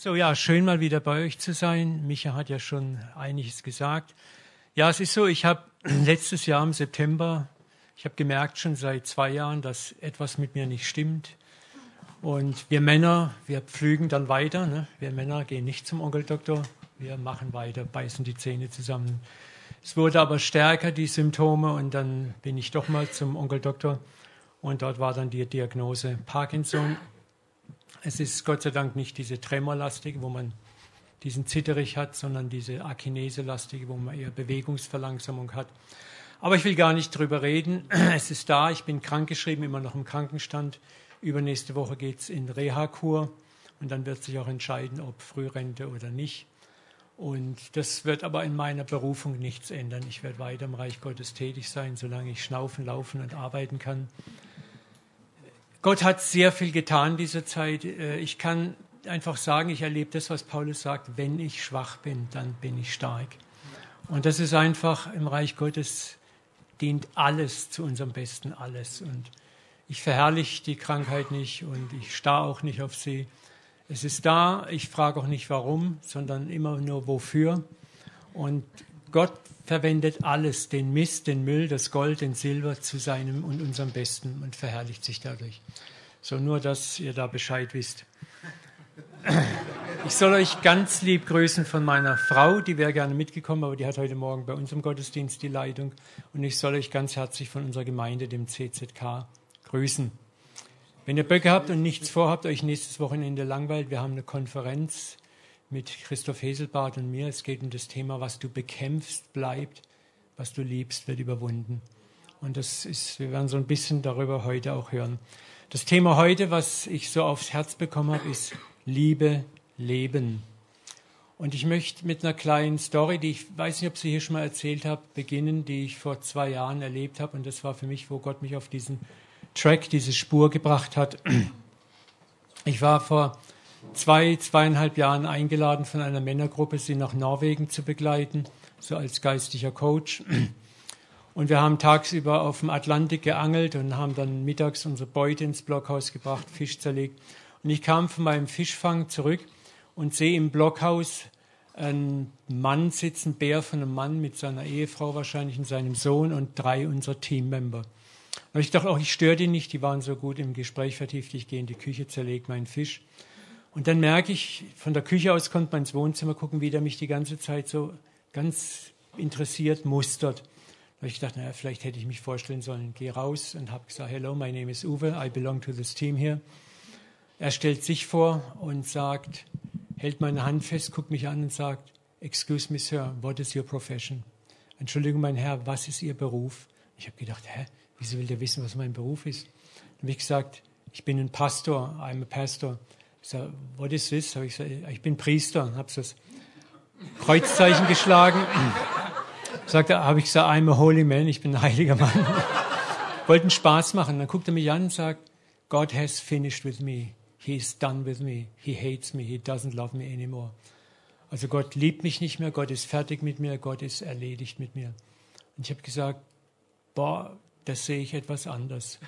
So, ja, schön mal wieder bei euch zu sein. Micha hat ja schon einiges gesagt. Ja, es ist so, ich habe letztes Jahr im September, ich habe gemerkt schon seit zwei Jahren, dass etwas mit mir nicht stimmt. Und wir Männer, wir pflügen dann weiter. Ne? Wir Männer gehen nicht zum Onkeldoktor, wir machen weiter, beißen die Zähne zusammen. Es wurde aber stärker, die Symptome, und dann bin ich doch mal zum Onkeldoktor. Und dort war dann die Diagnose Parkinson. Es ist Gott sei Dank nicht diese Tremorlastige, wo man diesen Zitterich hat, sondern diese Akinese-lastige, wo man eher Bewegungsverlangsamung hat. Aber ich will gar nicht drüber reden. Es ist da, ich bin krankgeschrieben, immer noch im Krankenstand. Übernächste Woche geht es in Reha-Kur und dann wird sich auch entscheiden, ob Frührente oder nicht. Und das wird aber in meiner Berufung nichts ändern. Ich werde weiter im Reich Gottes tätig sein, solange ich schnaufen, laufen und arbeiten kann. Gott hat sehr viel getan in dieser Zeit. Äh, ich kann einfach sagen, ich erlebe das, was Paulus sagt, wenn ich schwach bin, dann bin ich stark. Und das ist einfach im Reich Gottes dient alles zu unserem Besten, alles. Und ich verherrliche die Krankheit nicht und ich starre auch nicht auf sie. Es ist da, ich frage auch nicht warum, sondern immer nur wofür. Und Gott verwendet alles, den Mist, den Müll, das Gold, den Silber zu seinem und unserem Besten und verherrlicht sich dadurch. So nur, dass ihr da Bescheid wisst. Ich soll euch ganz lieb grüßen von meiner Frau, die wäre gerne mitgekommen, aber die hat heute Morgen bei uns im Gottesdienst die Leitung. Und ich soll euch ganz herzlich von unserer Gemeinde, dem CZK, grüßen. Wenn ihr Böcke habt und nichts vorhabt, euch nächstes Wochenende langweilt, wir haben eine Konferenz mit Christoph Heselbart und mir. Es geht um das Thema, was du bekämpfst, bleibt, was du liebst, wird überwunden. Und das ist, wir werden so ein bisschen darüber heute auch hören. Das Thema heute, was ich so aufs Herz bekommen habe, ist Liebe, Leben. Und ich möchte mit einer kleinen Story, die ich weiß nicht, ob Sie hier schon mal erzählt habe, beginnen, die ich vor zwei Jahren erlebt habe. Und das war für mich, wo Gott mich auf diesen Track, diese Spur gebracht hat. Ich war vor zwei, zweieinhalb Jahren eingeladen von einer Männergruppe, sie nach Norwegen zu begleiten, so als geistlicher Coach. Und wir haben tagsüber auf dem Atlantik geangelt und haben dann mittags unsere Beute ins Blockhaus gebracht, Fisch zerlegt. Und ich kam von meinem Fischfang zurück und sehe im Blockhaus einen Mann sitzen, Bär von einem Mann mit seiner Ehefrau wahrscheinlich und seinem Sohn und drei unserer Teammember. Und ich dachte auch, ich störe die nicht, die waren so gut im Gespräch vertieft, ich gehe in die Küche, zerlege meinen Fisch. Und dann merke ich, von der Küche aus konnte man ins Wohnzimmer gucken, wie der mich die ganze Zeit so ganz interessiert mustert. Da ich dachte, naja, vielleicht hätte ich mich vorstellen sollen. Gehe raus und habe gesagt, hello, my name is Uwe, I belong to this team here. Er stellt sich vor und sagt, hält meine Hand fest, guckt mich an und sagt, excuse me, sir, what is your profession? Entschuldigung, mein Herr, was ist Ihr Beruf? Ich habe gedacht, hä, wieso will der wissen, was mein Beruf ist? Dann habe ich gesagt, ich bin ein Pastor, I'm a pastor. Sage, what is this? Hab ich gesagt, ich bin Priester. Habe das Kreuzzeichen geschlagen. Sagte, habe ich gesagt, I'm a holy man, ich bin ein heiliger Mann. Wollten Spaß machen. Dann guckt er mich an und sagt, God has finished with me. He is done with me. He hates me. He doesn't love me anymore. Also Gott liebt mich nicht mehr. Gott ist fertig mit mir. Gott ist erledigt mit mir. Und ich habe gesagt, boah, das sehe ich etwas anders.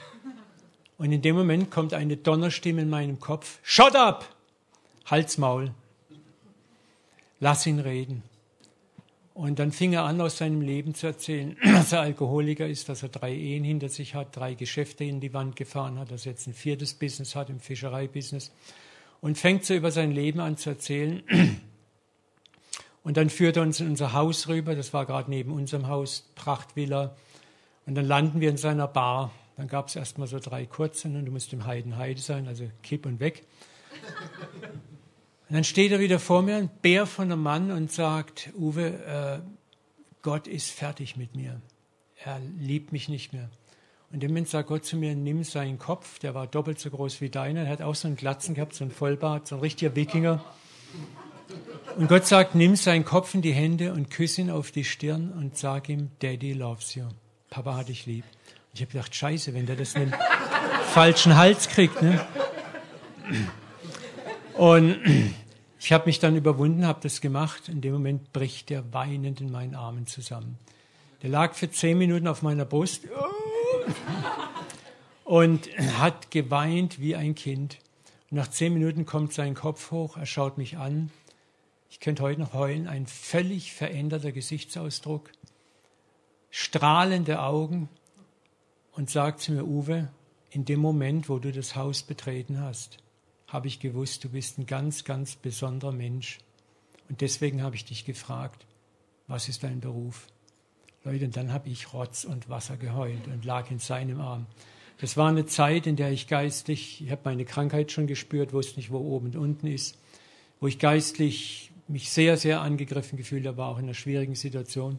Und in dem Moment kommt eine Donnerstimme in meinem Kopf. Shut up! Halsmaul. Lass ihn reden. Und dann fing er an, aus seinem Leben zu erzählen, dass er Alkoholiker ist, dass er drei Ehen hinter sich hat, drei Geschäfte in die Wand gefahren hat, dass er jetzt ein viertes Business hat, im Fischereibusiness. Und fängt so über sein Leben an zu erzählen. Und dann führt er uns in unser Haus rüber, das war gerade neben unserem Haus, Prachtvilla. Und dann landen wir in seiner Bar. Dann gab es erstmal so drei kurze, und du musst im Heiden Heide sein, also kipp und weg. Und dann steht er wieder vor mir, ein Bär von einem Mann, und sagt, Uwe, äh, Gott ist fertig mit mir. Er liebt mich nicht mehr. Und im Moment sagt Gott zu mir, nimm seinen Kopf, der war doppelt so groß wie deiner, er hat auch so einen Glatzen gehabt, so einen Vollbart, so ein richtiger Wikinger. Und Gott sagt, nimm seinen Kopf in die Hände und küsse ihn auf die Stirn und sag ihm, Daddy loves you. Papa hat dich lieb. Ich habe gedacht, scheiße, wenn der das einen falschen Hals kriegt. Ne? Und ich habe mich dann überwunden, habe das gemacht. In dem Moment bricht der weinend in meinen Armen zusammen. Der lag für zehn Minuten auf meiner Brust und hat geweint wie ein Kind. Und nach zehn Minuten kommt sein Kopf hoch, er schaut mich an. Ich könnte heute noch heulen, ein völlig veränderter Gesichtsausdruck, strahlende Augen und sagt zu mir, Uwe, in dem Moment, wo du das Haus betreten hast, habe ich gewusst, du bist ein ganz, ganz besonderer Mensch. Und deswegen habe ich dich gefragt, was ist dein Beruf? Leute, und dann habe ich Rotz und Wasser geheult und lag in seinem Arm. Das war eine Zeit, in der ich geistlich, ich habe meine Krankheit schon gespürt, wusste nicht, wo oben und unten ist, wo ich geistlich mich sehr, sehr angegriffen gefühlt habe, auch in einer schwierigen Situation,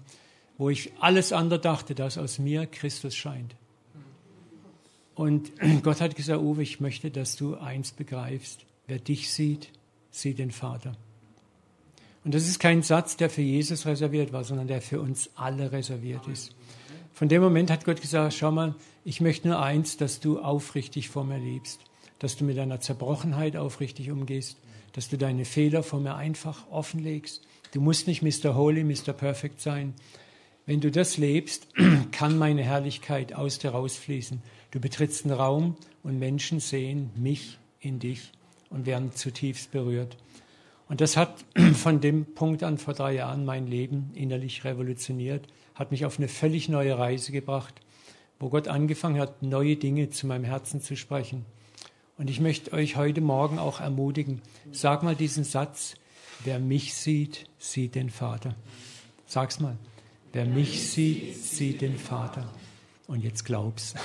wo ich alles andere dachte, dass aus mir Christus scheint. Und Gott hat gesagt, Uwe, ich möchte, dass du eins begreifst. Wer dich sieht, sieht den Vater. Und das ist kein Satz, der für Jesus reserviert war, sondern der für uns alle reserviert ist. Von dem Moment hat Gott gesagt, schau mal, ich möchte nur eins, dass du aufrichtig vor mir lebst, dass du mit deiner Zerbrochenheit aufrichtig umgehst, dass du deine Fehler vor mir einfach offenlegst. Du musst nicht Mr. Holy, Mr. Perfect sein. Wenn du das lebst, kann meine Herrlichkeit aus dir rausfließen. Du betrittst einen Raum und Menschen sehen mich in dich und werden zutiefst berührt. Und das hat von dem Punkt an vor drei Jahren mein Leben innerlich revolutioniert, hat mich auf eine völlig neue Reise gebracht, wo Gott angefangen hat, neue Dinge zu meinem Herzen zu sprechen. Und ich möchte euch heute Morgen auch ermutigen, sag mal diesen Satz, wer mich sieht, sieht den Vater. Sag's mal, wer mich sieht, sieht den Vater. Und jetzt glaub's.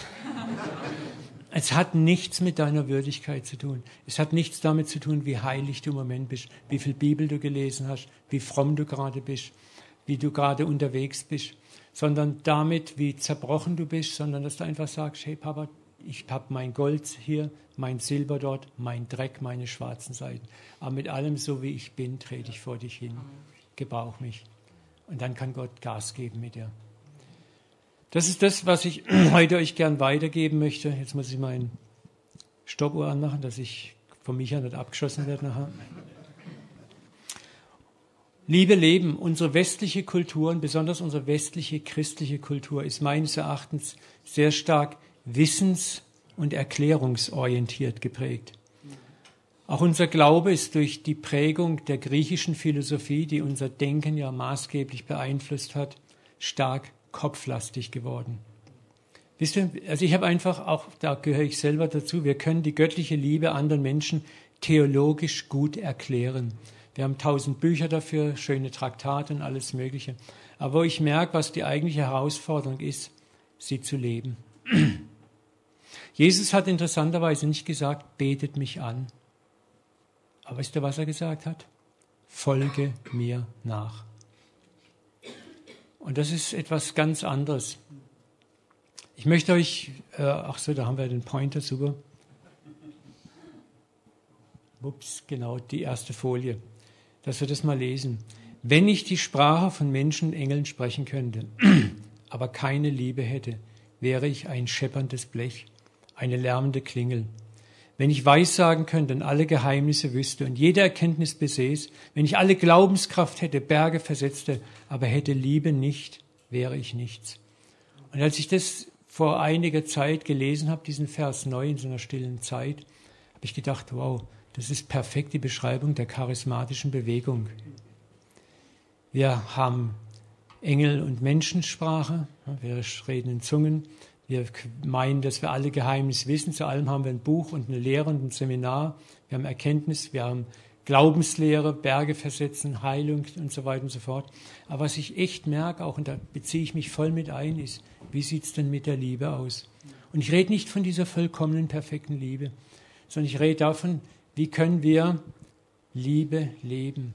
Es hat nichts mit deiner Würdigkeit zu tun. Es hat nichts damit zu tun, wie heilig du im Moment bist, wie viel Bibel du gelesen hast, wie fromm du gerade bist, wie du gerade unterwegs bist, sondern damit, wie zerbrochen du bist, sondern dass du einfach sagst, hey Papa, ich habe mein Gold hier, mein Silber dort, mein Dreck, meine schwarzen Seiten. Aber mit allem, so wie ich bin, trete ich vor dich hin. Gebrauch mich. Und dann kann Gott Gas geben mit dir. Das ist das, was ich heute euch gern weitergeben möchte. Jetzt muss ich meinen Stoppuhr anmachen, dass ich von Micha nicht abgeschossen werde nachher. Liebe Leben, unsere westliche Kultur und besonders unsere westliche christliche Kultur ist meines Erachtens sehr stark wissens- und erklärungsorientiert geprägt. Auch unser Glaube ist durch die Prägung der griechischen Philosophie, die unser Denken ja maßgeblich beeinflusst hat, stark kopflastig geworden. Wisst ihr, also ich habe einfach, auch da gehöre ich selber dazu, wir können die göttliche Liebe anderen Menschen theologisch gut erklären. Wir haben tausend Bücher dafür, schöne Traktate und alles Mögliche. Aber wo ich merke, was die eigentliche Herausforderung ist, sie zu leben. Jesus hat interessanterweise nicht gesagt, betet mich an. Aber wisst ihr, was er gesagt hat? Folge mir nach. Und das ist etwas ganz anderes. Ich möchte euch, äh, ach so, da haben wir den Pointer, super. Ups, genau, die erste Folie, dass wir das mal lesen. Wenn ich die Sprache von Menschen und Engeln sprechen könnte, aber keine Liebe hätte, wäre ich ein schepperndes Blech, eine lärmende Klingel wenn ich Weissagen könnte und alle Geheimnisse wüsste und jede Erkenntnis besäß, wenn ich alle Glaubenskraft hätte, Berge versetzte, aber hätte Liebe nicht, wäre ich nichts. Und als ich das vor einiger Zeit gelesen habe, diesen Vers neu in so einer stillen Zeit, habe ich gedacht, wow, das ist perfekt die Beschreibung der charismatischen Bewegung. Wir haben Engel- und Menschensprache, wir reden in Zungen, wir meinen, dass wir alle Geheimnisse wissen. Zu allem haben wir ein Buch und eine Lehre und ein Seminar. Wir haben Erkenntnis, wir haben Glaubenslehre, Berge versetzen, Heilung und so weiter und so fort. Aber was ich echt merke, auch und da beziehe ich mich voll mit ein, ist, wie sieht es denn mit der Liebe aus? Und ich rede nicht von dieser vollkommenen, perfekten Liebe, sondern ich rede davon, wie können wir Liebe leben?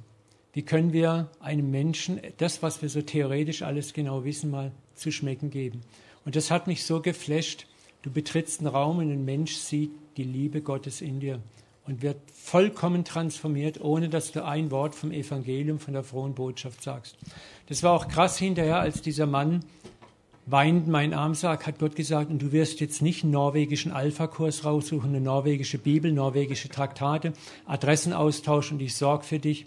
Wie können wir einem Menschen das, was wir so theoretisch alles genau wissen, mal zu schmecken geben? Und das hat mich so geflasht. Du betrittst einen Raum und ein Mensch sieht die Liebe Gottes in dir und wird vollkommen transformiert, ohne dass du ein Wort vom Evangelium, von der frohen Botschaft sagst. Das war auch krass hinterher, als dieser Mann weinend meinen Arm sagt, hat Gott gesagt, und du wirst jetzt nicht einen norwegischen Alpha-Kurs raussuchen, eine norwegische Bibel, norwegische Traktate, Adressen austauschen und ich sorge für dich.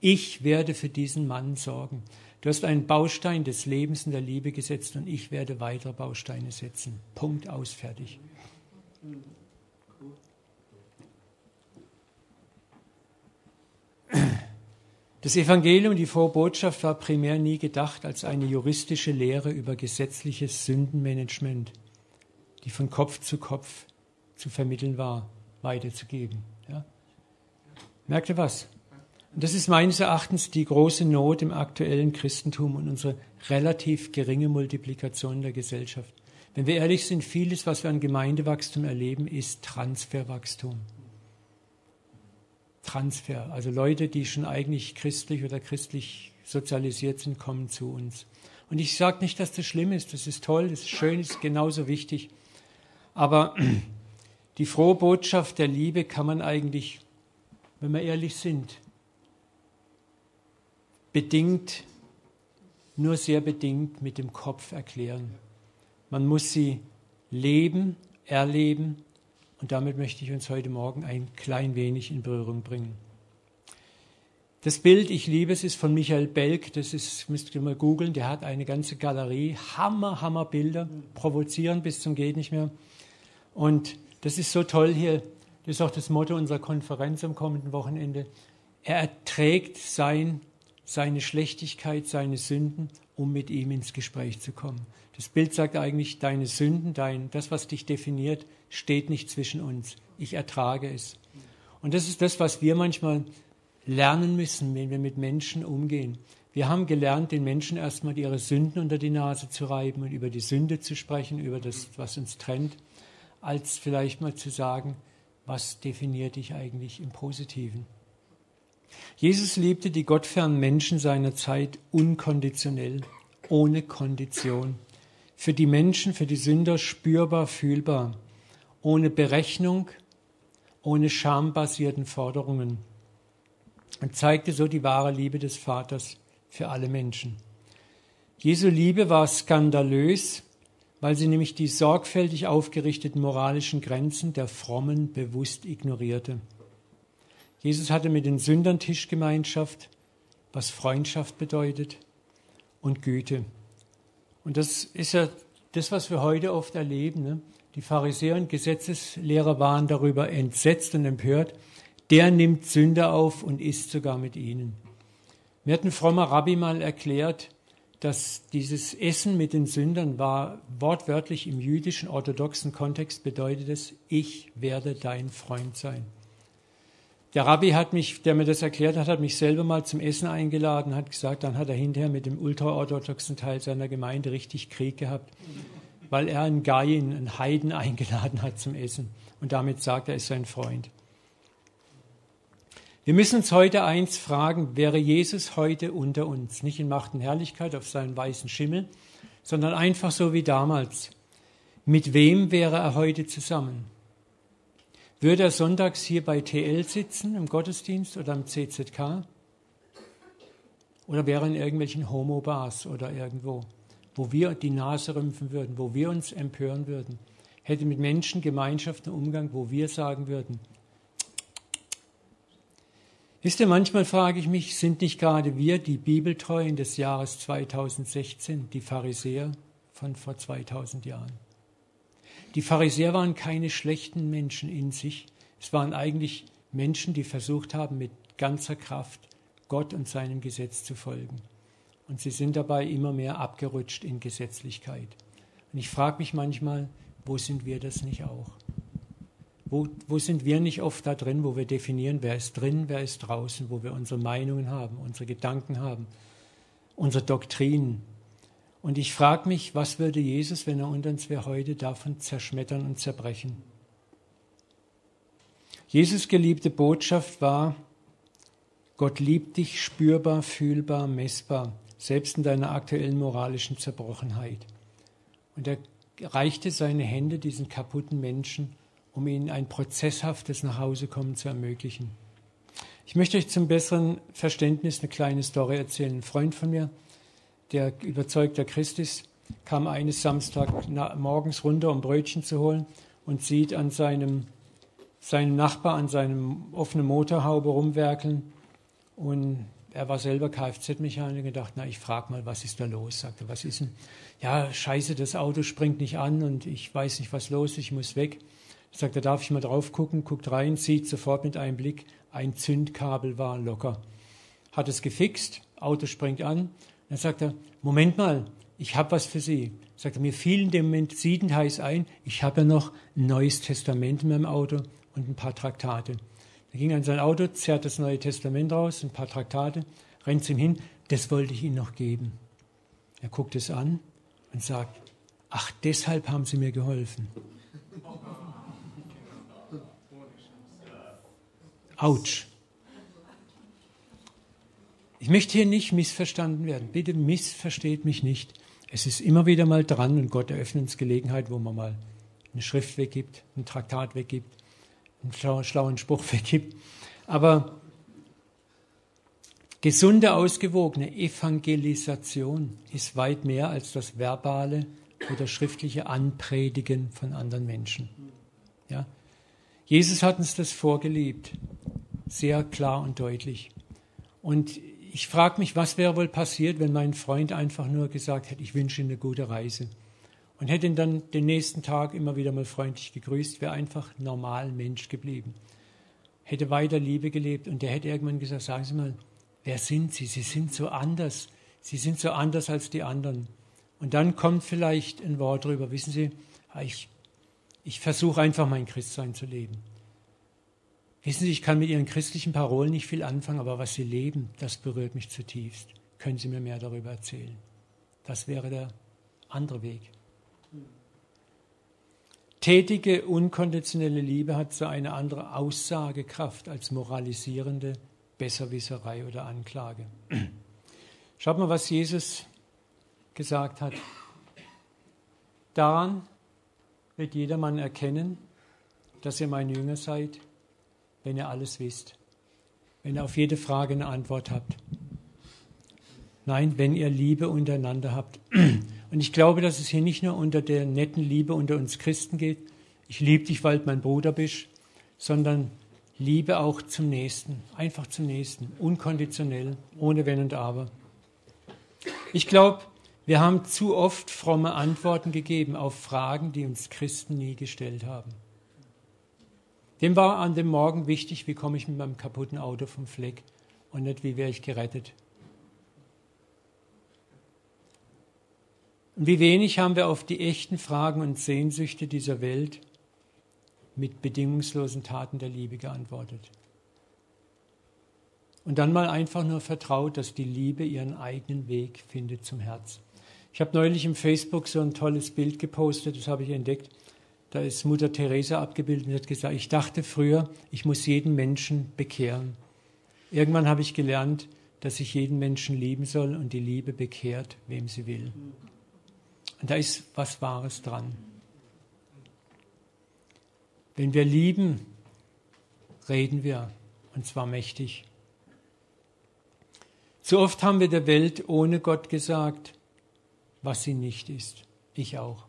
Ich werde für diesen Mann sorgen. Du hast einen Baustein des Lebens in der Liebe gesetzt und ich werde weitere Bausteine setzen. Punkt aus, fertig. Das Evangelium, die frohe Botschaft, war primär nie gedacht als eine juristische Lehre über gesetzliches Sündenmanagement, die von Kopf zu Kopf zu vermitteln war, weiterzugeben. Ja? Merkt ihr was? Und das ist meines Erachtens die große Not im aktuellen Christentum und unsere relativ geringe Multiplikation der Gesellschaft. Wenn wir ehrlich sind, vieles, was wir an Gemeindewachstum erleben, ist Transferwachstum. Transfer. Also Leute, die schon eigentlich christlich oder christlich sozialisiert sind, kommen zu uns. Und ich sage nicht, dass das schlimm ist. Das ist toll, das ist schön, das ist genauso wichtig. Aber die frohe Botschaft der Liebe kann man eigentlich, wenn wir ehrlich sind, bedingt, nur sehr bedingt mit dem Kopf erklären. Man muss sie leben, erleben und damit möchte ich uns heute Morgen ein klein wenig in Berührung bringen. Das Bild, ich liebe es, ist von Michael Belk. Das ist, müsst ihr mal googeln. Der hat eine ganze Galerie. Hammer, Hammer Bilder. Provozieren bis zum geht nicht mehr. Und das ist so toll hier. Das ist auch das Motto unserer Konferenz am kommenden Wochenende. Er erträgt sein, seine Schlechtigkeit, seine Sünden, um mit ihm ins Gespräch zu kommen. Das Bild sagt eigentlich, deine Sünden, dein, das, was dich definiert, steht nicht zwischen uns. Ich ertrage es. Und das ist das, was wir manchmal lernen müssen, wenn wir mit Menschen umgehen. Wir haben gelernt, den Menschen erstmal ihre Sünden unter die Nase zu reiben und über die Sünde zu sprechen, über das, was uns trennt, als vielleicht mal zu sagen, was definiert dich eigentlich im Positiven. Jesus liebte die gottfernen Menschen seiner Zeit unkonditionell, ohne Kondition. Für die Menschen, für die Sünder spürbar, fühlbar ohne Berechnung, ohne schambasierten Forderungen und zeigte so die wahre Liebe des Vaters für alle Menschen. Jesu Liebe war skandalös, weil sie nämlich die sorgfältig aufgerichteten moralischen Grenzen der Frommen bewusst ignorierte. Jesus hatte mit den Sündern Tischgemeinschaft, was Freundschaft bedeutet und Güte. Und das ist ja das, was wir heute oft erleben. Ne? Die Pharisäer und Gesetzeslehrer waren darüber entsetzt und empört. Der nimmt Sünder auf und isst sogar mit ihnen. Mir hat ein frommer Rabbi mal erklärt, dass dieses Essen mit den Sündern war wortwörtlich im jüdischen orthodoxen Kontext bedeutet es, ich werde dein Freund sein. Der Rabbi hat mich, der mir das erklärt hat, hat mich selber mal zum Essen eingeladen, hat gesagt, dann hat er hinterher mit dem ultraorthodoxen Teil seiner Gemeinde richtig Krieg gehabt weil er einen Gaien, einen Heiden eingeladen hat zum Essen und damit sagt, er ist sein Freund. Wir müssen uns heute eins fragen, wäre Jesus heute unter uns, nicht in Macht und Herrlichkeit auf seinen weißen Schimmel, sondern einfach so wie damals. Mit wem wäre er heute zusammen? Würde er sonntags hier bei TL sitzen, im Gottesdienst oder im CZK? Oder wäre er in irgendwelchen Homo-Bars oder irgendwo? wo wir die Nase rümpfen würden, wo wir uns empören würden, hätte mit Menschen Gemeinschaft einen Umgang, wo wir sagen würden, Wisst ihr, manchmal frage ich mich, sind nicht gerade wir die Bibeltreuen des Jahres 2016, die Pharisäer von vor 2000 Jahren? Die Pharisäer waren keine schlechten Menschen in sich. Es waren eigentlich Menschen, die versucht haben, mit ganzer Kraft Gott und seinem Gesetz zu folgen. Und sie sind dabei immer mehr abgerutscht in Gesetzlichkeit. Und ich frage mich manchmal, wo sind wir das nicht auch? Wo, wo sind wir nicht oft da drin, wo wir definieren, wer ist drin, wer ist draußen, wo wir unsere Meinungen haben, unsere Gedanken haben, unsere Doktrinen. Und ich frage mich, was würde Jesus, wenn er unter uns wäre, heute davon zerschmettern und zerbrechen? Jesus geliebte Botschaft war, Gott liebt dich spürbar, fühlbar, messbar selbst in deiner aktuellen moralischen Zerbrochenheit. Und er reichte seine Hände diesen kaputten Menschen, um ihnen ein prozesshaftes Nachhausekommen zu ermöglichen. Ich möchte euch zum besseren Verständnis eine kleine Story erzählen. Ein Freund von mir, der überzeugter Christ ist, kam eines Samstag morgens runter, um Brötchen zu holen und sieht an seinem, seinem Nachbar an seinem offenen Motorhaube rumwerkeln und er war selber Kfz-Mechaniker gedacht, na, ich frage mal, was ist da los? Sagte, was ist denn? Ja, scheiße, das Auto springt nicht an und ich weiß nicht, was los ist, ich muss weg. Sagt er, darf ich mal drauf gucken? Guckt rein, sieht sofort mit einem Blick, ein Zündkabel war locker. hat es gefixt, Auto springt an. Dann sagt er, Moment mal, ich habe was für Sie. Sagt er, mir fiel in dem Moment siedend heiß ein, ich habe ja noch ein neues Testament in meinem Auto und ein paar Traktate. Er ging an sein Auto, zerrt das Neue Testament raus, ein paar Traktate, rennt zu ihm hin, das wollte ich Ihnen noch geben. Er guckt es an und sagt, ach, deshalb haben Sie mir geholfen. Autsch. Ich möchte hier nicht missverstanden werden. Bitte missversteht mich nicht. Es ist immer wieder mal dran und Gott eröffnet uns Gelegenheit, wo man mal eine Schrift weggibt, ein Traktat weggibt, einen schlauen Spruch weggibt. Aber gesunde, ausgewogene Evangelisation ist weit mehr als das verbale oder schriftliche Anpredigen von anderen Menschen. Ja? Jesus hat uns das vorgelebt, sehr klar und deutlich. Und ich frage mich, was wäre wohl passiert, wenn mein Freund einfach nur gesagt hätte, ich wünsche Ihnen eine gute Reise. Und hätte ihn dann den nächsten Tag immer wieder mal freundlich gegrüßt, wäre einfach normal Mensch geblieben. Hätte weiter Liebe gelebt und der hätte irgendwann gesagt, sagen Sie mal, wer sind Sie? Sie sind so anders. Sie sind so anders als die anderen. Und dann kommt vielleicht ein Wort drüber, wissen Sie, ich, ich versuche einfach mein Christsein zu leben. Wissen Sie, ich kann mit Ihren christlichen Parolen nicht viel anfangen, aber was Sie leben, das berührt mich zutiefst. Können Sie mir mehr darüber erzählen? Das wäre der andere Weg. Tätige, unkonditionelle Liebe hat so eine andere Aussagekraft als moralisierende Besserwisserei oder Anklage. Schaut mal, was Jesus gesagt hat. Daran wird jedermann erkennen, dass ihr mein Jünger seid, wenn ihr alles wisst, wenn ihr auf jede Frage eine Antwort habt. Nein, wenn ihr Liebe untereinander habt. Und ich glaube, dass es hier nicht nur unter der netten Liebe unter uns Christen geht, ich liebe dich, weil du mein Bruder bist, sondern Liebe auch zum Nächsten, einfach zum Nächsten, unkonditionell, ohne Wenn und Aber. Ich glaube, wir haben zu oft fromme Antworten gegeben auf Fragen, die uns Christen nie gestellt haben. Dem war an dem Morgen wichtig, wie komme ich mit meinem kaputten Auto vom Fleck und nicht, wie wäre ich gerettet. Und wie wenig haben wir auf die echten Fragen und Sehnsüchte dieser Welt mit bedingungslosen Taten der Liebe geantwortet. Und dann mal einfach nur vertraut, dass die Liebe ihren eigenen Weg findet zum Herz. Ich habe neulich im Facebook so ein tolles Bild gepostet, das habe ich entdeckt. Da ist Mutter Teresa abgebildet und hat gesagt, ich dachte früher, ich muss jeden Menschen bekehren. Irgendwann habe ich gelernt, dass ich jeden Menschen lieben soll und die Liebe bekehrt, wem sie will. Und da ist was Wahres dran. Wenn wir lieben, reden wir, und zwar mächtig. Zu oft haben wir der Welt ohne Gott gesagt, was sie nicht ist. Ich auch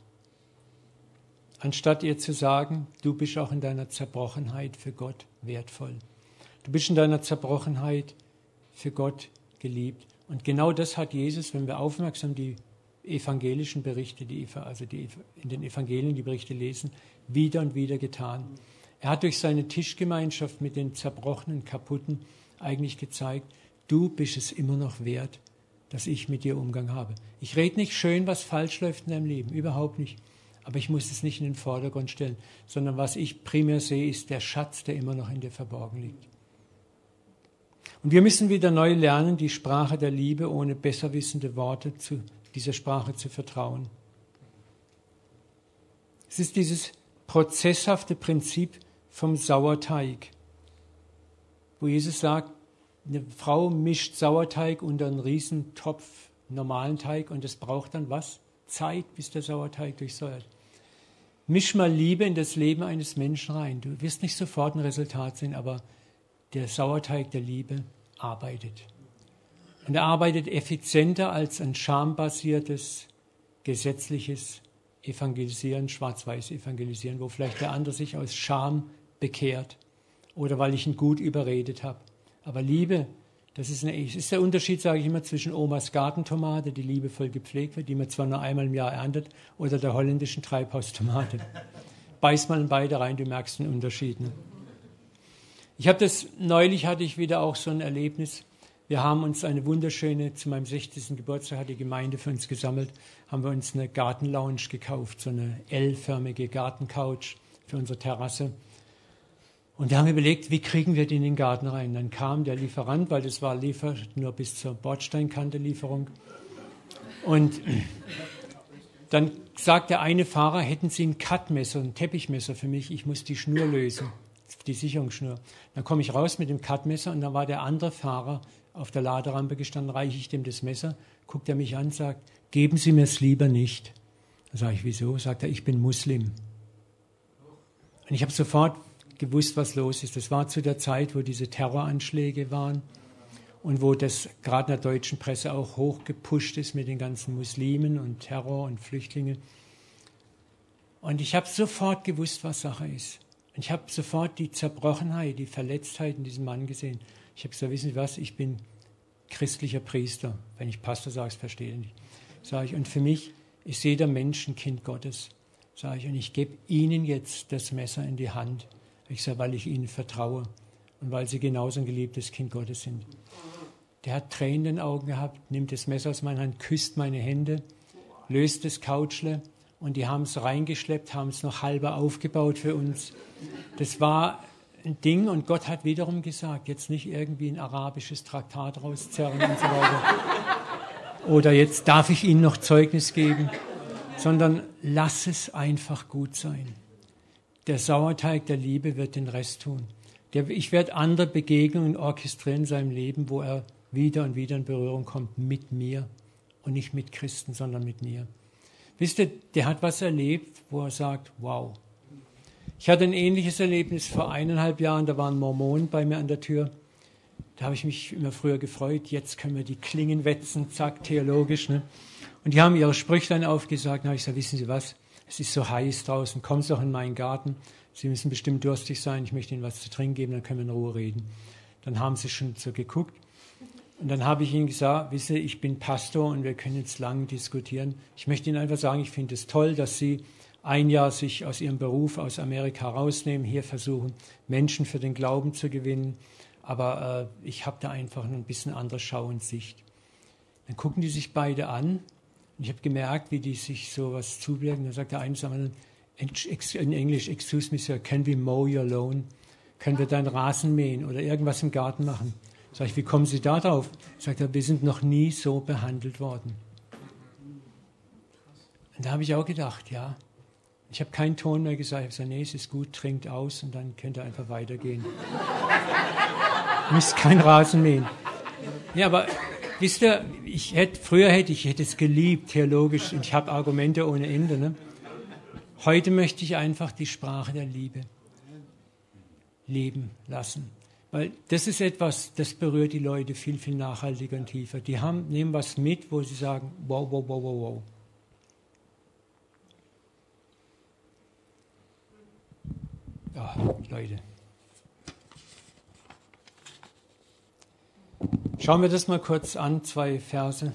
anstatt ihr zu sagen, du bist auch in deiner Zerbrochenheit für Gott wertvoll. Du bist in deiner Zerbrochenheit für Gott geliebt. Und genau das hat Jesus, wenn wir aufmerksam die evangelischen Berichte, die, also die, in den Evangelien die Berichte lesen, wieder und wieder getan. Er hat durch seine Tischgemeinschaft mit den zerbrochenen, kaputten eigentlich gezeigt, du bist es immer noch wert, dass ich mit dir Umgang habe. Ich rede nicht schön, was falsch läuft in deinem Leben, überhaupt nicht. Aber ich muss es nicht in den Vordergrund stellen, sondern was ich primär sehe, ist der Schatz, der immer noch in dir verborgen liegt. Und wir müssen wieder neu lernen, die Sprache der Liebe ohne besserwissende Worte zu dieser Sprache zu vertrauen. Es ist dieses prozesshafte Prinzip vom Sauerteig, wo Jesus sagt, eine Frau mischt Sauerteig unter einen Riesentopf normalen Teig und es braucht dann was? Zeit, bis der Sauerteig durchsäuert. Misch mal Liebe in das Leben eines Menschen rein. Du wirst nicht sofort ein Resultat sehen, aber der Sauerteig der Liebe arbeitet. Und er arbeitet effizienter als ein schambasiertes, gesetzliches Evangelisieren, schwarz-weiß Evangelisieren, wo vielleicht der andere sich aus Scham bekehrt oder weil ich ihn gut überredet habe. Aber Liebe das ist, eine, ist der Unterschied, sage ich immer, zwischen Omas Gartentomate, die liebevoll gepflegt wird, die man zwar nur einmal im Jahr erntet, oder der holländischen Treibhaustomate. Beiß mal in beide rein, du merkst den Unterschied. Ne? Ich habe das, neulich hatte ich wieder auch so ein Erlebnis. Wir haben uns eine wunderschöne, zu meinem 60. Geburtstag hat die Gemeinde für uns gesammelt, haben wir uns eine Gartenlounge gekauft, so eine L-förmige Gartencouch für unsere Terrasse. Und wir haben überlegt, wie kriegen wir die in den Garten rein? Dann kam der Lieferant, weil das war Liefer nur bis zur Bordsteinkante Lieferung. Und dann sagt der eine Fahrer, hätten Sie ein Cutmesser, ein Teppichmesser für mich, ich muss die Schnur lösen, die Sicherungsschnur. Dann komme ich raus mit dem Cutmesser und dann war der andere Fahrer auf der Laderampe gestanden, reiche ich dem das Messer, guckt er mich an, sagt, geben Sie mir es lieber nicht. Dann sage ich, wieso? Sagt er, ich bin Muslim. Und ich habe sofort gewusst, was los ist. Das war zu der Zeit, wo diese Terroranschläge waren und wo das gerade in der deutschen Presse auch hochgepusht ist mit den ganzen Muslimen und Terror und Flüchtlingen. Und ich habe sofort gewusst, was Sache ist. Und ich habe sofort die Zerbrochenheit, die Verletztheit in diesem Mann gesehen. Ich habe gesagt, wissen Sie was, ich bin christlicher Priester. Wenn ich Pastor sage, verstehe ich nicht. Sage ich, und für mich ist jeder Mensch ein Kind Gottes. Sage ich, und ich gebe Ihnen jetzt das Messer in die Hand. Ich sage, weil ich Ihnen vertraue und weil Sie genauso ein geliebtes Kind Gottes sind. Der hat Tränen in den Augen gehabt, nimmt das Messer aus meiner Hand, küsst meine Hände, löst das Couchle und die haben es reingeschleppt, haben es noch halber aufgebaut für uns. Das war ein Ding und Gott hat wiederum gesagt, jetzt nicht irgendwie ein arabisches Traktat rauszerren und so weiter. Oder jetzt darf ich Ihnen noch Zeugnis geben, sondern lass es einfach gut sein. Der Sauerteig der Liebe wird den Rest tun. Der, ich werde andere Begegnungen orchestrieren in seinem Leben, wo er wieder und wieder in Berührung kommt mit mir und nicht mit Christen, sondern mit mir. Wisst ihr, der hat was erlebt, wo er sagt, wow, ich hatte ein ähnliches Erlebnis vor eineinhalb Jahren, da waren Mormonen bei mir an der Tür. Da habe ich mich immer früher gefreut, jetzt können wir die Klingen wetzen, zack, theologisch. Ne? Und die haben ihre Sprüchlein aufgesagt. Da habe ich gesagt, wissen Sie was, es ist so heiß draußen, kommen Sie doch in meinen Garten. Sie müssen bestimmt durstig sein, ich möchte Ihnen was zu trinken geben, dann können wir in Ruhe reden. Dann haben sie schon so geguckt. Und dann habe ich ihnen gesagt, wisse, ich bin Pastor und wir können jetzt lang diskutieren. Ich möchte Ihnen einfach sagen, ich finde es toll, dass Sie ein Jahr sich aus ihrem Beruf aus Amerika rausnehmen, hier versuchen, Menschen für den Glauben zu gewinnen. Aber äh, ich habe da einfach ein bisschen andere Schau und Sicht. Dann gucken die sich beide an. Und ich habe gemerkt, wie die sich so was zuwirken. Dann sagt der eine zum in Englisch, excuse me, sir, can we mow your lawn? Können wir deinen Rasen mähen oder irgendwas im Garten machen? Sag ich, wie kommen Sie da drauf? Sagt er, wir sind noch nie so behandelt worden. Und da habe ich auch gedacht, ja, ich habe keinen Ton mehr gesagt. Ich habe gesagt, nee, es ist gut, trinkt aus und dann könnt ihr einfach weitergehen. Müsst kein Rasen mähen. Ja, aber wisst ihr, ich hätte, früher hätte ich hätte es geliebt, theologisch, und ich habe Argumente ohne Ende. Ne? Heute möchte ich einfach die Sprache der Liebe leben lassen. Weil das ist etwas, das berührt die Leute viel, viel nachhaltiger und tiefer. Die haben, nehmen was mit, wo sie sagen, wow, wow, wow, wow, wow. Oh, Leute. Schauen wir das mal kurz an, zwei Verse.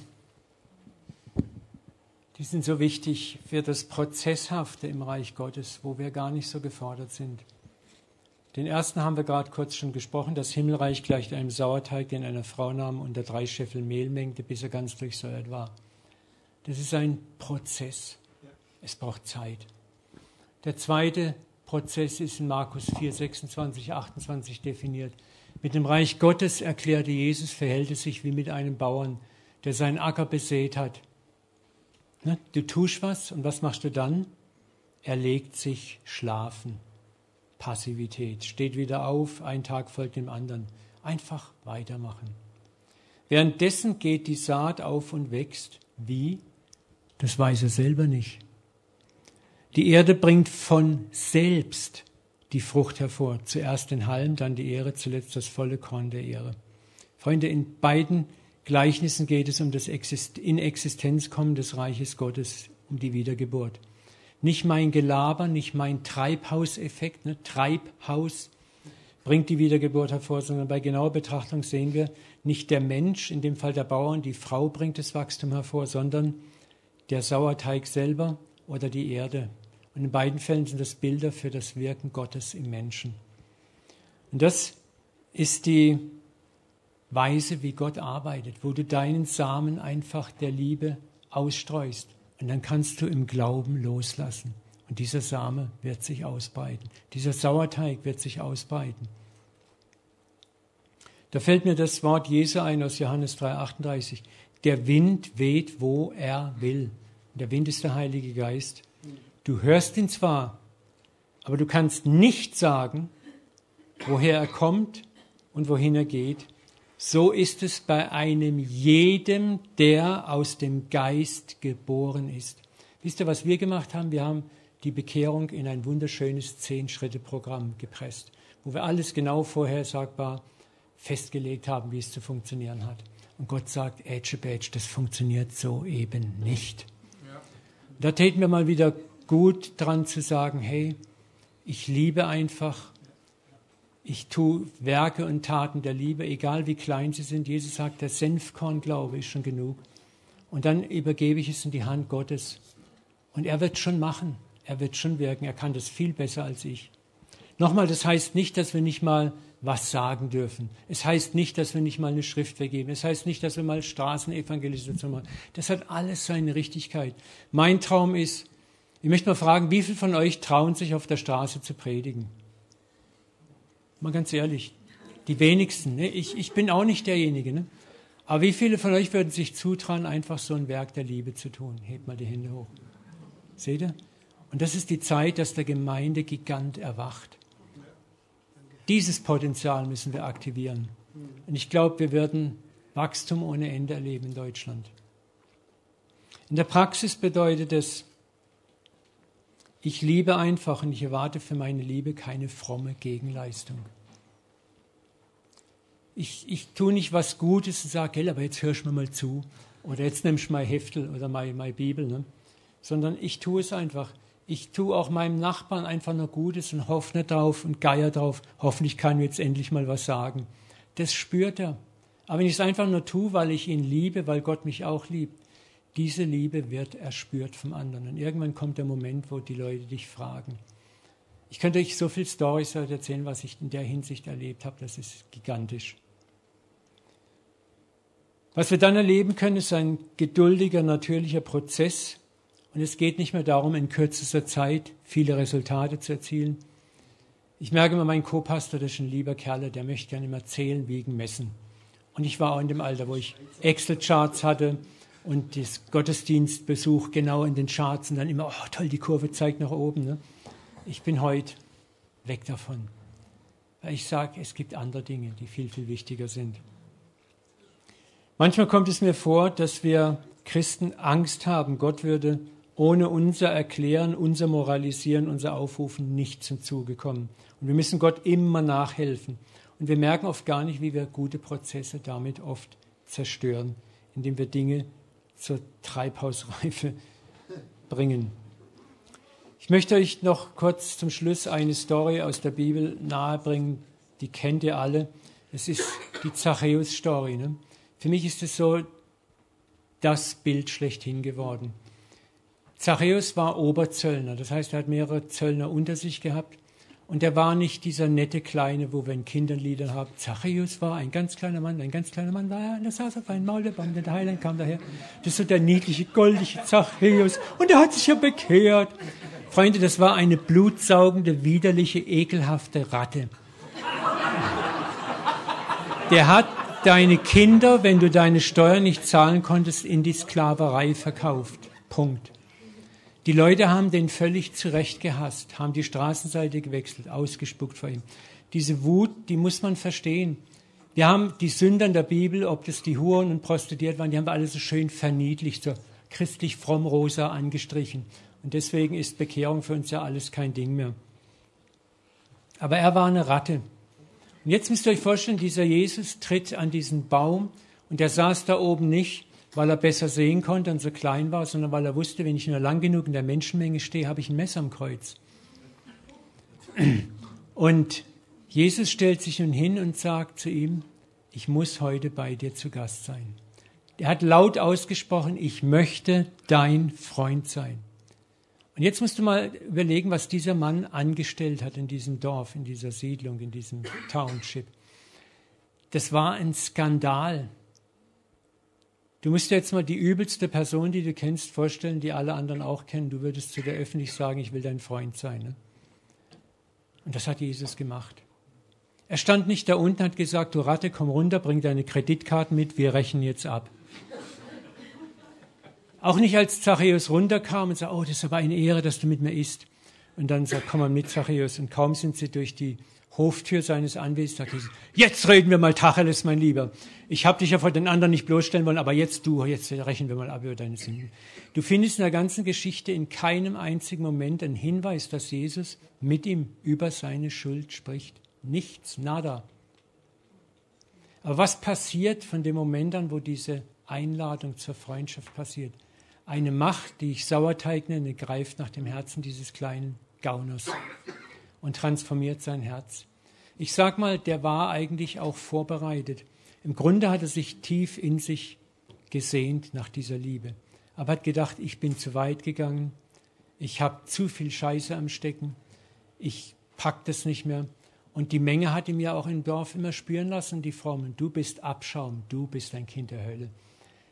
Die sind so wichtig für das Prozesshafte im Reich Gottes, wo wir gar nicht so gefordert sind. Den ersten haben wir gerade kurz schon gesprochen. Das Himmelreich gleicht einem Sauerteig, den eine Frau nahm und der drei Scheffel Mehl mengte, bis er ganz durchsäuert war. Das ist ein Prozess. Es braucht Zeit. Der zweite Prozess ist in Markus 4, 26, 28 definiert. Mit dem Reich Gottes, erklärte Jesus, verhält es sich wie mit einem Bauern, der seinen Acker besät hat. Du tust was und was machst du dann? Er legt sich schlafen. Passivität. Steht wieder auf, ein Tag folgt dem anderen. Einfach weitermachen. Währenddessen geht die Saat auf und wächst. Wie? Das weiß er selber nicht. Die Erde bringt von selbst die Frucht hervor. Zuerst den Halm, dann die Ehre, zuletzt das volle Korn der Ehre. Freunde, in beiden Gleichnissen geht es um das in Existenz kommen des Reiches Gottes, um die Wiedergeburt. Nicht mein Gelaber, nicht mein Treibhauseffekt, ne? Treibhaus bringt die Wiedergeburt hervor, sondern bei genauer Betrachtung sehen wir, nicht der Mensch, in dem Fall der Bauern, die Frau bringt das Wachstum hervor, sondern der Sauerteig selber oder die Erde, und in beiden Fällen sind das Bilder für das Wirken Gottes im Menschen. Und das ist die Weise, wie Gott arbeitet, wo du deinen Samen einfach der Liebe ausstreust. Und dann kannst du im Glauben loslassen. Und dieser Same wird sich ausbreiten. Dieser Sauerteig wird sich ausbreiten. Da fällt mir das Wort Jesu ein aus Johannes 3,38. Der Wind weht, wo er will. Der Wind ist der Heilige Geist. Du hörst ihn zwar, aber du kannst nicht sagen, woher er kommt und wohin er geht. So ist es bei einem jedem, der aus dem Geist geboren ist. Wisst ihr, was wir gemacht haben? Wir haben die Bekehrung in ein wunderschönes Zehn-Schritte-Programm gepresst, wo wir alles genau vorhersagbar festgelegt haben, wie es zu funktionieren hat. Und Gott sagt, Edge Badge, das funktioniert so eben nicht. Ja. Da täten wir mal wieder gut dran zu sagen, hey, ich liebe einfach, ich tue Werke und Taten der Liebe, egal wie klein sie sind. Jesus sagt, der Senfkorn-Glaube ist schon genug. Und dann übergebe ich es in die Hand Gottes. Und er wird schon machen, er wird schon wirken, er kann das viel besser als ich. Nochmal, das heißt nicht, dass wir nicht mal was sagen dürfen. Es heißt nicht, dass wir nicht mal eine Schrift vergeben. Es heißt nicht, dass wir mal Straßenevangelisation machen. Das hat alles seine Richtigkeit. Mein Traum ist, ich möchte mal fragen, wie viele von euch trauen sich auf der Straße zu predigen? Mal ganz ehrlich, die wenigsten. Ne? Ich, ich bin auch nicht derjenige. Ne? Aber wie viele von euch würden sich zutrauen, einfach so ein Werk der Liebe zu tun? Hebt mal die Hände hoch. Seht ihr? Und das ist die Zeit, dass der Gemeindegigant erwacht. Dieses Potenzial müssen wir aktivieren. Und ich glaube, wir werden Wachstum ohne Ende erleben in Deutschland. In der Praxis bedeutet es, ich liebe einfach und ich erwarte für meine Liebe keine fromme Gegenleistung. Ich, ich tue nicht was Gutes und sage, hey, aber jetzt hörst du mir mal zu. Oder jetzt nimmst du mal Heftel oder meine, meine Bibel. Ne? Sondern ich tue es einfach. Ich tue auch meinem Nachbarn einfach nur Gutes und hoffe nicht drauf und geier drauf. Hoffentlich kann ich jetzt endlich mal was sagen. Das spürt er. Aber wenn ich es einfach nur tue, weil ich ihn liebe, weil Gott mich auch liebt, diese Liebe wird erspürt vom anderen. Und irgendwann kommt der Moment, wo die Leute dich fragen. Ich könnte euch so viele Storys erzählen, was ich in der Hinsicht erlebt habe. Das ist gigantisch. Was wir dann erleben können, ist ein geduldiger, natürlicher Prozess, und es geht nicht mehr darum, in kürzester Zeit viele Resultate zu erzielen. Ich merke immer, mein Co-Pastor, das ist ein lieber Kerl, der möchte gerne immer zählen, wiegen, messen. Und ich war auch in dem Alter, wo ich Excel-Charts hatte und das Gottesdienstbesuch genau in den Charts und dann immer, oh toll, die Kurve zeigt nach oben. Ne? Ich bin heute weg davon. Weil ich sage, es gibt andere Dinge, die viel, viel wichtiger sind. Manchmal kommt es mir vor, dass wir Christen Angst haben, Gott würde ohne unser Erklären, unser Moralisieren, unser Aufrufen nicht zum Zuge kommen. Und wir müssen Gott immer nachhelfen. Und wir merken oft gar nicht, wie wir gute Prozesse damit oft zerstören, indem wir Dinge zur Treibhausreife bringen. Ich möchte euch noch kurz zum Schluss eine Story aus der Bibel nahebringen, die kennt ihr alle. Es ist die Zachäus-Story. Ne? Für mich ist es so das Bild schlechthin geworden. Zachäus war Oberzöllner, das heißt, er hat mehrere Zöllner unter sich gehabt. Und er war nicht dieser nette Kleine, wo wir in Kinderliedern haben. Zachäus war ein ganz kleiner Mann, ein ganz kleiner Mann war er, und er saß auf einem Maulbeerbaum, der Heiland kam daher. Das ist so der niedliche, goldige Zachäus. Und er hat sich ja bekehrt. Freunde, das war eine blutsaugende, widerliche, ekelhafte Ratte. Der hat deine Kinder, wenn du deine Steuern nicht zahlen konntest, in die Sklaverei verkauft. Punkt. Die Leute haben den völlig zurecht gehasst, haben die Straßenseite gewechselt, ausgespuckt vor ihm. Diese Wut, die muss man verstehen. Wir haben die Sünder in der Bibel, ob das die Huren und Prostituiert waren, die haben wir alle so schön verniedlicht, so christlich fromm rosa angestrichen. Und deswegen ist Bekehrung für uns ja alles kein Ding mehr. Aber er war eine Ratte. Und jetzt müsst ihr euch vorstellen, dieser Jesus tritt an diesen Baum und er saß da oben nicht, weil er besser sehen konnte und so klein war, sondern weil er wusste, wenn ich nur lang genug in der Menschenmenge stehe, habe ich ein Messer am Kreuz. Und Jesus stellt sich nun hin und sagt zu ihm, ich muss heute bei dir zu Gast sein. Er hat laut ausgesprochen, ich möchte dein Freund sein. Und jetzt musst du mal überlegen, was dieser Mann angestellt hat in diesem Dorf, in dieser Siedlung, in diesem Township. das war ein Skandal. Du musst dir jetzt mal die übelste Person, die du kennst, vorstellen, die alle anderen auch kennen. Du würdest zu der öffentlich sagen, ich will dein Freund sein. Ne? Und das hat Jesus gemacht. Er stand nicht da unten, hat gesagt, du Ratte, komm runter, bring deine Kreditkarten mit, wir rechnen jetzt ab. Auch nicht als Zachäus runterkam und sagte, oh, das ist aber eine Ehre, dass du mit mir isst. Und dann sagt, komm mal mit, Zachäus. Und kaum sind sie durch die Hoftür seines Anwesens, sagt Jesus, jetzt reden wir mal Tacheles, mein Lieber. Ich habe dich ja vor den anderen nicht bloßstellen wollen, aber jetzt du, jetzt rechnen wir mal ab über deine Sünden. Du findest in der ganzen Geschichte in keinem einzigen Moment einen Hinweis, dass Jesus mit ihm über seine Schuld spricht. Nichts, nada. Aber was passiert von dem Moment an, wo diese Einladung zur Freundschaft passiert? Eine Macht, die ich Sauerteig nenne, greift nach dem Herzen dieses kleinen Gauners und transformiert sein Herz. Ich sag mal, der war eigentlich auch vorbereitet. Im Grunde hat er sich tief in sich gesehnt nach dieser Liebe, aber hat gedacht, ich bin zu weit gegangen, ich habe zu viel Scheiße am Stecken, ich pack das nicht mehr. Und die Menge hat ihm ja auch im Dorf immer spüren lassen, die Formen, du bist Abschaum, du bist ein Kind der Hölle.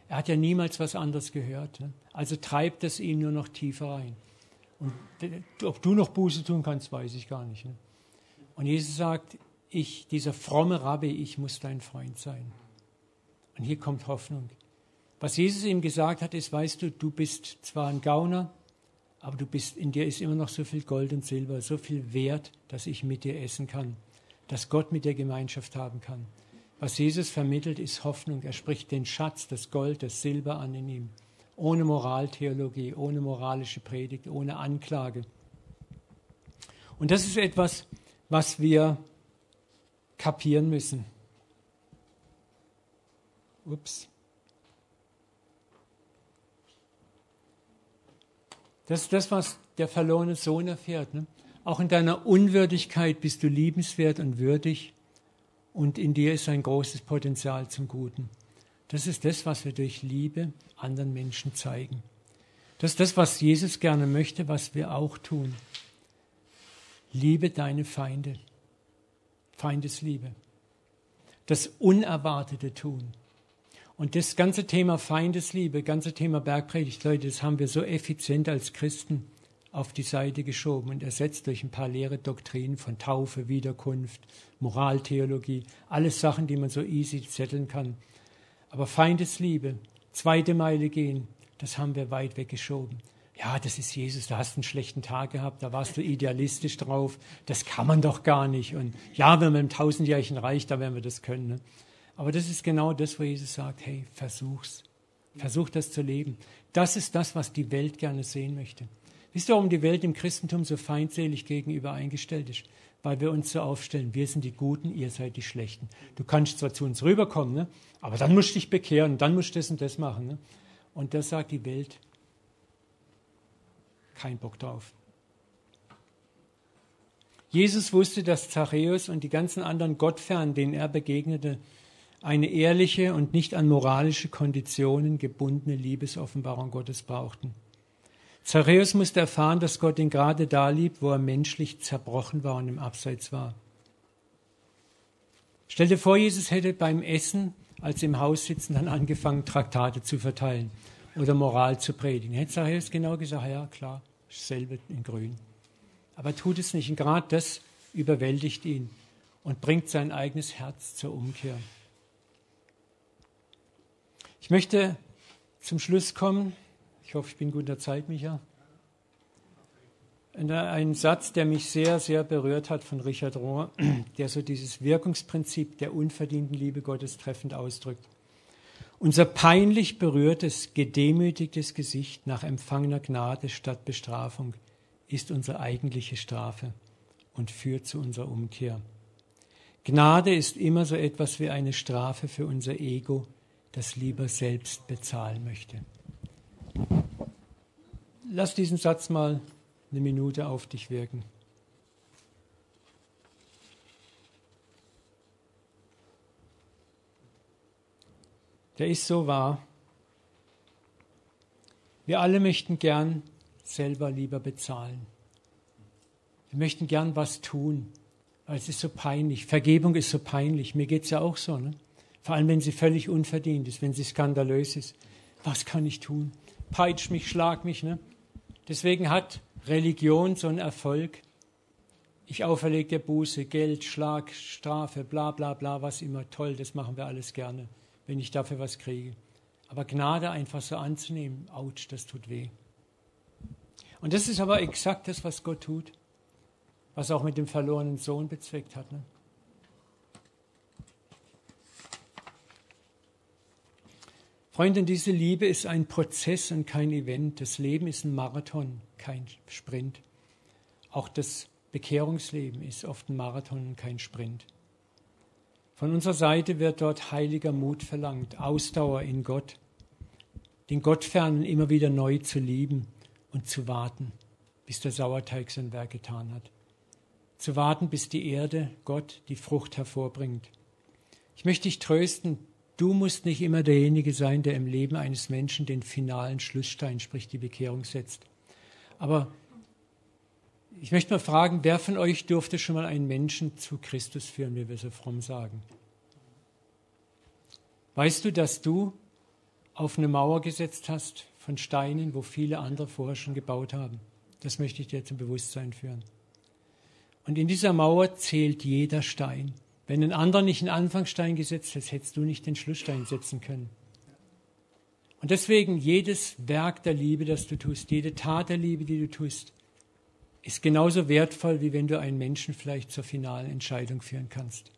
Er hat ja niemals was anderes gehört. Ne? Also treibt es ihn nur noch tiefer rein. Und ob du noch Buße tun kannst, weiß ich gar nicht. Ne? Und Jesus sagt, ich, dieser fromme Rabbi, ich muss dein Freund sein. Und hier kommt Hoffnung. Was Jesus ihm gesagt hat, ist, weißt du, du bist zwar ein Gauner, aber du bist, in dir ist immer noch so viel Gold und Silber, so viel Wert, dass ich mit dir essen kann, dass Gott mit dir Gemeinschaft haben kann. Was Jesus vermittelt, ist Hoffnung. Er spricht den Schatz, das Gold, das Silber an in ihm. Ohne Moraltheologie, ohne moralische Predigt, ohne Anklage. Und das ist etwas, was wir kapieren müssen. Ups. Das ist das, was der verlorene Sohn erfährt. Ne? Auch in deiner Unwürdigkeit bist du liebenswert und würdig und in dir ist ein großes Potenzial zum Guten. Das ist das, was wir durch Liebe anderen Menschen zeigen. Das ist das, was Jesus gerne möchte, was wir auch tun. Liebe deine Feinde. Feindesliebe. Das Unerwartete tun. Und das ganze Thema Feindesliebe, ganze Thema Bergpredigt, Leute, das haben wir so effizient als Christen auf die Seite geschoben und ersetzt durch ein paar leere Doktrinen von Taufe, Wiederkunft, Moraltheologie, alles Sachen, die man so easy zetteln kann. Aber Feindesliebe, zweite Meile gehen, das haben wir weit weggeschoben. Ja, das ist Jesus, da hast du einen schlechten Tag gehabt, da warst du idealistisch drauf, das kann man doch gar nicht. Und ja, wenn wir im tausendjährigen Reich, da werden wir das können. Ne? Aber das ist genau das, wo Jesus sagt, hey, versuch's. Versuch das zu leben. Das ist das, was die Welt gerne sehen möchte. Wisst ihr, warum die Welt im Christentum so feindselig gegenüber eingestellt ist? Weil wir uns so aufstellen, wir sind die Guten, ihr seid die Schlechten. Du kannst zwar zu uns rüberkommen, ne? aber dann musst du dich bekehren, dann musst du das und das machen. Ne? Und das sagt die Welt, kein Bock drauf. Jesus wusste, dass Zachäus und die ganzen anderen Gottfern, denen er begegnete, eine ehrliche und nicht an moralische Konditionen gebundene Liebesoffenbarung Gottes brauchten. Zachäus musste erfahren, dass Gott ihn gerade da liebt, wo er menschlich zerbrochen war und im Abseits war. Stell dir vor, Jesus hätte beim Essen, als sie im Haus sitzen, dann angefangen, Traktate zu verteilen oder Moral zu predigen. Hätte Zachäus genau gesagt, ja klar, selbe in grün. Aber tut es nicht. Und gerade das überwältigt ihn und bringt sein eigenes Herz zur Umkehr. Ich möchte zum Schluss kommen. Ich hoffe, ich bin gut in der Zeit, Micha. Ein Satz, der mich sehr, sehr berührt hat von Richard Rohr, der so dieses Wirkungsprinzip der unverdienten Liebe Gottes treffend ausdrückt. Unser peinlich berührtes, gedemütigtes Gesicht nach empfangener Gnade statt Bestrafung ist unsere eigentliche Strafe und führt zu unserer Umkehr. Gnade ist immer so etwas wie eine Strafe für unser Ego, das lieber selbst bezahlen möchte. Lass diesen Satz mal eine Minute auf dich wirken. Der ist so wahr. Wir alle möchten gern selber lieber bezahlen. Wir möchten gern was tun, Weil es ist so peinlich. Vergebung ist so peinlich. Mir geht es ja auch so. Ne? Vor allem, wenn sie völlig unverdient ist, wenn sie skandalös ist. Was kann ich tun? Peitsch mich, schlag mich. Ne? Deswegen hat Religion so einen Erfolg. Ich auferlege dir Buße, Geld, Schlag, Strafe, bla bla bla, was immer. Toll, das machen wir alles gerne, wenn ich dafür was kriege. Aber Gnade einfach so anzunehmen, ouch, das tut weh. Und das ist aber exakt das, was Gott tut, was auch mit dem verlorenen Sohn bezweckt hat. Ne? Freunde, diese Liebe ist ein Prozess und kein Event. Das Leben ist ein Marathon, kein Sprint. Auch das Bekehrungsleben ist oft ein Marathon und kein Sprint. Von unserer Seite wird dort heiliger Mut verlangt, Ausdauer in Gott, den Gottfernen immer wieder neu zu lieben und zu warten, bis der Sauerteig sein Werk getan hat. Zu warten, bis die Erde, Gott, die Frucht hervorbringt. Ich möchte dich trösten, Du musst nicht immer derjenige sein, der im Leben eines Menschen den finalen Schlussstein, sprich die Bekehrung setzt. Aber ich möchte mal fragen, wer von euch durfte schon mal einen Menschen zu Christus führen, wie wir so fromm sagen? Weißt du, dass du auf eine Mauer gesetzt hast von Steinen, wo viele andere vorher schon gebaut haben? Das möchte ich dir zum Bewusstsein führen. Und in dieser Mauer zählt jeder Stein. Wenn ein anderer nicht einen Anfangsstein gesetzt hätte, hättest du nicht den Schlussstein setzen können. Und deswegen jedes Werk der Liebe, das du tust, jede Tat der Liebe, die du tust, ist genauso wertvoll, wie wenn du einen Menschen vielleicht zur finalen Entscheidung führen kannst.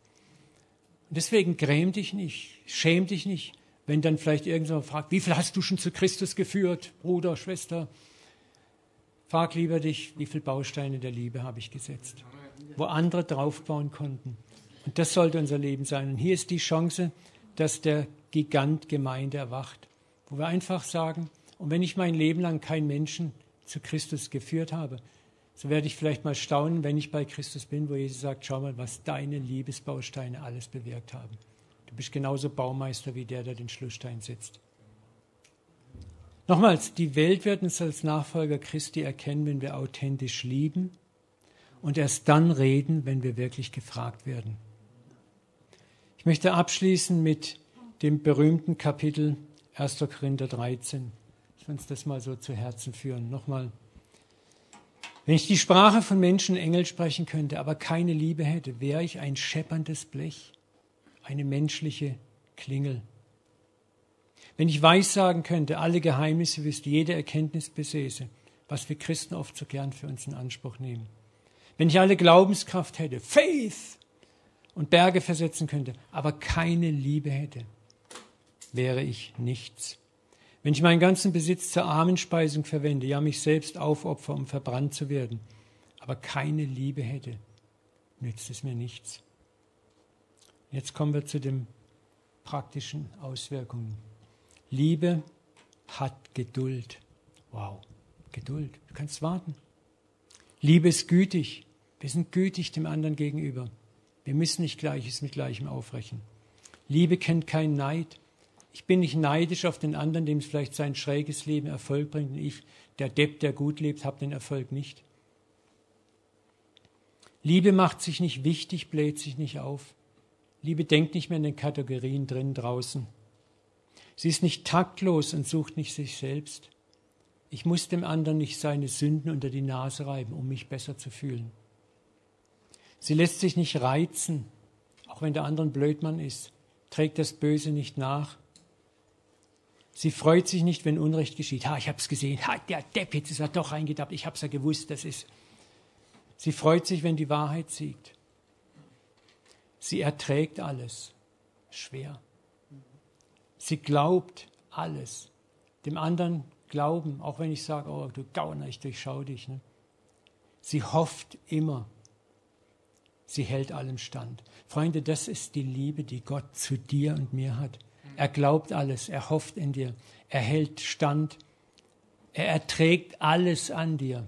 Und deswegen gräm dich nicht, schäm dich nicht, wenn dann vielleicht irgendjemand fragt, wie viel hast du schon zu Christus geführt, Bruder, Schwester? Frag lieber dich, wie viele Bausteine der Liebe habe ich gesetzt, wo andere draufbauen konnten. Und das sollte unser Leben sein. Und hier ist die Chance, dass der Gigant Gemeinde erwacht, wo wir einfach sagen, und wenn ich mein Leben lang keinen Menschen zu Christus geführt habe, so werde ich vielleicht mal staunen, wenn ich bei Christus bin, wo Jesus sagt, schau mal, was deine Liebesbausteine alles bewirkt haben. Du bist genauso Baumeister wie der, der den Schlussstein setzt. Nochmals, die Welt wird uns als Nachfolger Christi erkennen, wenn wir authentisch lieben und erst dann reden, wenn wir wirklich gefragt werden. Ich möchte abschließen mit dem berühmten Kapitel 1. Korinther 13. Ich will uns das mal so zu Herzen führen. Nochmal. Wenn ich die Sprache von Menschen Engel sprechen könnte, aber keine Liebe hätte, wäre ich ein schepperndes Blech, eine menschliche Klingel. Wenn ich weissagen könnte, alle Geheimnisse wüsste, jede Erkenntnis besäße, was wir Christen oft so gern für uns in Anspruch nehmen. Wenn ich alle Glaubenskraft hätte, Faith, und Berge versetzen könnte, aber keine Liebe hätte, wäre ich nichts. Wenn ich meinen ganzen Besitz zur Armenspeisung verwende, ja mich selbst aufopfer, um verbrannt zu werden, aber keine Liebe hätte, nützt es mir nichts. Jetzt kommen wir zu den praktischen Auswirkungen. Liebe hat Geduld. Wow, Geduld. Du kannst warten. Liebe ist gütig. Wir sind gütig dem anderen gegenüber. Wir müssen nicht Gleiches mit Gleichem aufrechnen. Liebe kennt keinen Neid. Ich bin nicht neidisch auf den anderen, dem es vielleicht sein schräges Leben Erfolg bringt. Und ich, der Depp, der gut lebt, habe den Erfolg nicht. Liebe macht sich nicht wichtig, bläht sich nicht auf. Liebe denkt nicht mehr in den Kategorien drin, draußen. Sie ist nicht taktlos und sucht nicht sich selbst. Ich muss dem anderen nicht seine Sünden unter die Nase reiben, um mich besser zu fühlen. Sie lässt sich nicht reizen, auch wenn der andere ein Blödmann ist, trägt das Böse nicht nach. Sie freut sich nicht, wenn Unrecht geschieht. Ha, ich habe es gesehen. Ha, der Depp, jetzt ist er doch reingedappt. Ich habe es ja gewusst, das ist. Sie freut sich, wenn die Wahrheit siegt. Sie erträgt alles. Schwer. Sie glaubt alles. Dem anderen glauben, auch wenn ich sage, oh, du Gauner, ich durchschaue dich. Ne? Sie hofft immer. Sie hält allem stand. Freunde, das ist die Liebe, die Gott zu dir und mir hat. Er glaubt alles, er hofft in dir, er hält stand, er erträgt alles an dir.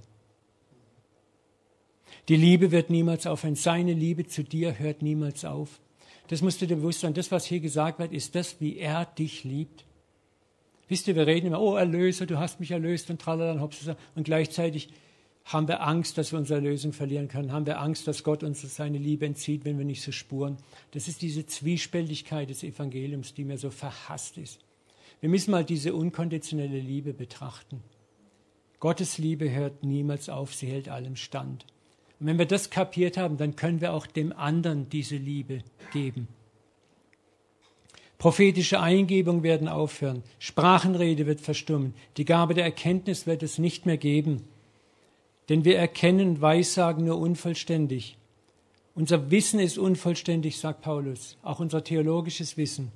Die Liebe wird niemals aufhören. Seine Liebe zu dir hört niemals auf. Das musst du dir bewusst sein. Das, was hier gesagt wird, ist das, wie er dich liebt. Wisst ihr, wir reden immer, oh Erlöser, du hast mich erlöst und tralala und und gleichzeitig Haben wir Angst, dass wir unsere Lösung verlieren können? Haben wir Angst, dass Gott uns seine Liebe entzieht, wenn wir nicht so spuren? Das ist diese Zwiespältigkeit des Evangeliums, die mir so verhasst ist. Wir müssen mal diese unkonditionelle Liebe betrachten. Gottes Liebe hört niemals auf, sie hält allem stand. Und wenn wir das kapiert haben, dann können wir auch dem anderen diese Liebe geben. Prophetische Eingebung werden aufhören, Sprachenrede wird verstummen, die Gabe der Erkenntnis wird es nicht mehr geben. Denn wir erkennen Weissagen nur unvollständig. Unser Wissen ist unvollständig, sagt Paulus, auch unser theologisches Wissen.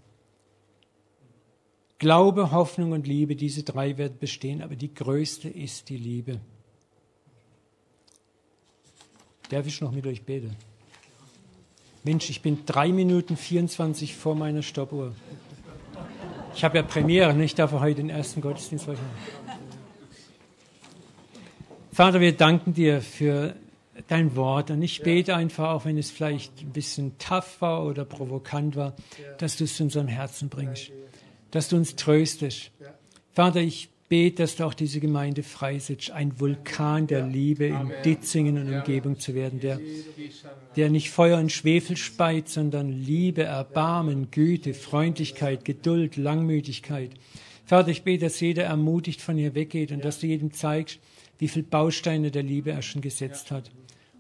Glaube, Hoffnung und Liebe, diese drei werden bestehen, aber die größte ist die Liebe. Darf ich noch mit euch beten? Mensch, ich bin drei Minuten 24 vor meiner Stoppuhr. Ich habe ja Premiere, nicht? Ich darf heute den ersten Gottesdienst machen. Vater, wir danken dir für dein Wort und ich bete einfach, auch wenn es vielleicht ein bisschen tough war oder provokant war, dass du es zu unserem Herzen bringst, dass du uns tröstest. Vater, ich bete, dass du auch diese Gemeinde freisetzt, ein Vulkan der Liebe in Ditzingen und Umgebung zu werden, der, der nicht Feuer und Schwefel speit, sondern Liebe, Erbarmen, Güte, Freundlichkeit, Geduld, Langmütigkeit. Vater, ich bete, dass jeder ermutigt von hier weggeht und dass du jedem zeigst, wie viele Bausteine der Liebe er schon gesetzt hat.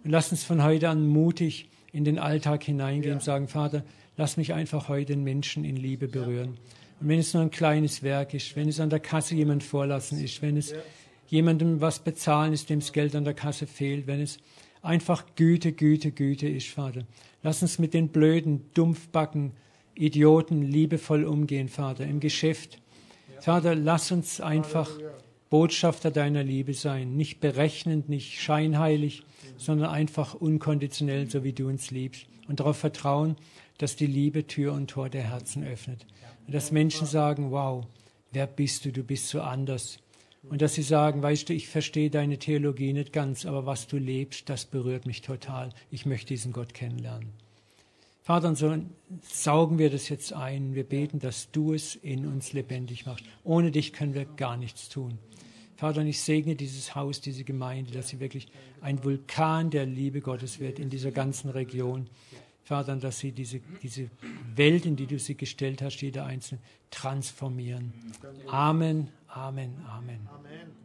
Und lass uns von heute an mutig in den Alltag hineingehen und sagen, Vater, lass mich einfach heute den Menschen in Liebe berühren. Und wenn es nur ein kleines Werk ist, wenn es an der Kasse jemand vorlassen ist, wenn es jemandem was bezahlen ist, dem das Geld an der Kasse fehlt, wenn es einfach Güte, Güte, Güte ist, Vater. Lass uns mit den blöden, dumpfbacken Idioten liebevoll umgehen, Vater, im Geschäft. Vater, lass uns einfach Botschafter deiner Liebe sein, nicht berechnend, nicht scheinheilig, sondern einfach unkonditionell, so wie du uns liebst. Und darauf vertrauen, dass die Liebe Tür und Tor der Herzen öffnet. Und dass Menschen sagen, wow, wer bist du? Du bist so anders. Und dass sie sagen, weißt du, ich verstehe deine Theologie nicht ganz, aber was du lebst, das berührt mich total. Ich möchte diesen Gott kennenlernen. Vater, und so saugen wir das jetzt ein. Wir beten, dass du es in uns lebendig machst. Ohne dich können wir gar nichts tun. Vater, und ich segne dieses Haus, diese Gemeinde, dass sie wirklich ein Vulkan der Liebe Gottes wird in dieser ganzen Region. Vater, dass sie diese, diese Welt, in die du sie gestellt hast, jeder Einzelne, transformieren. Amen, Amen, Amen. Amen.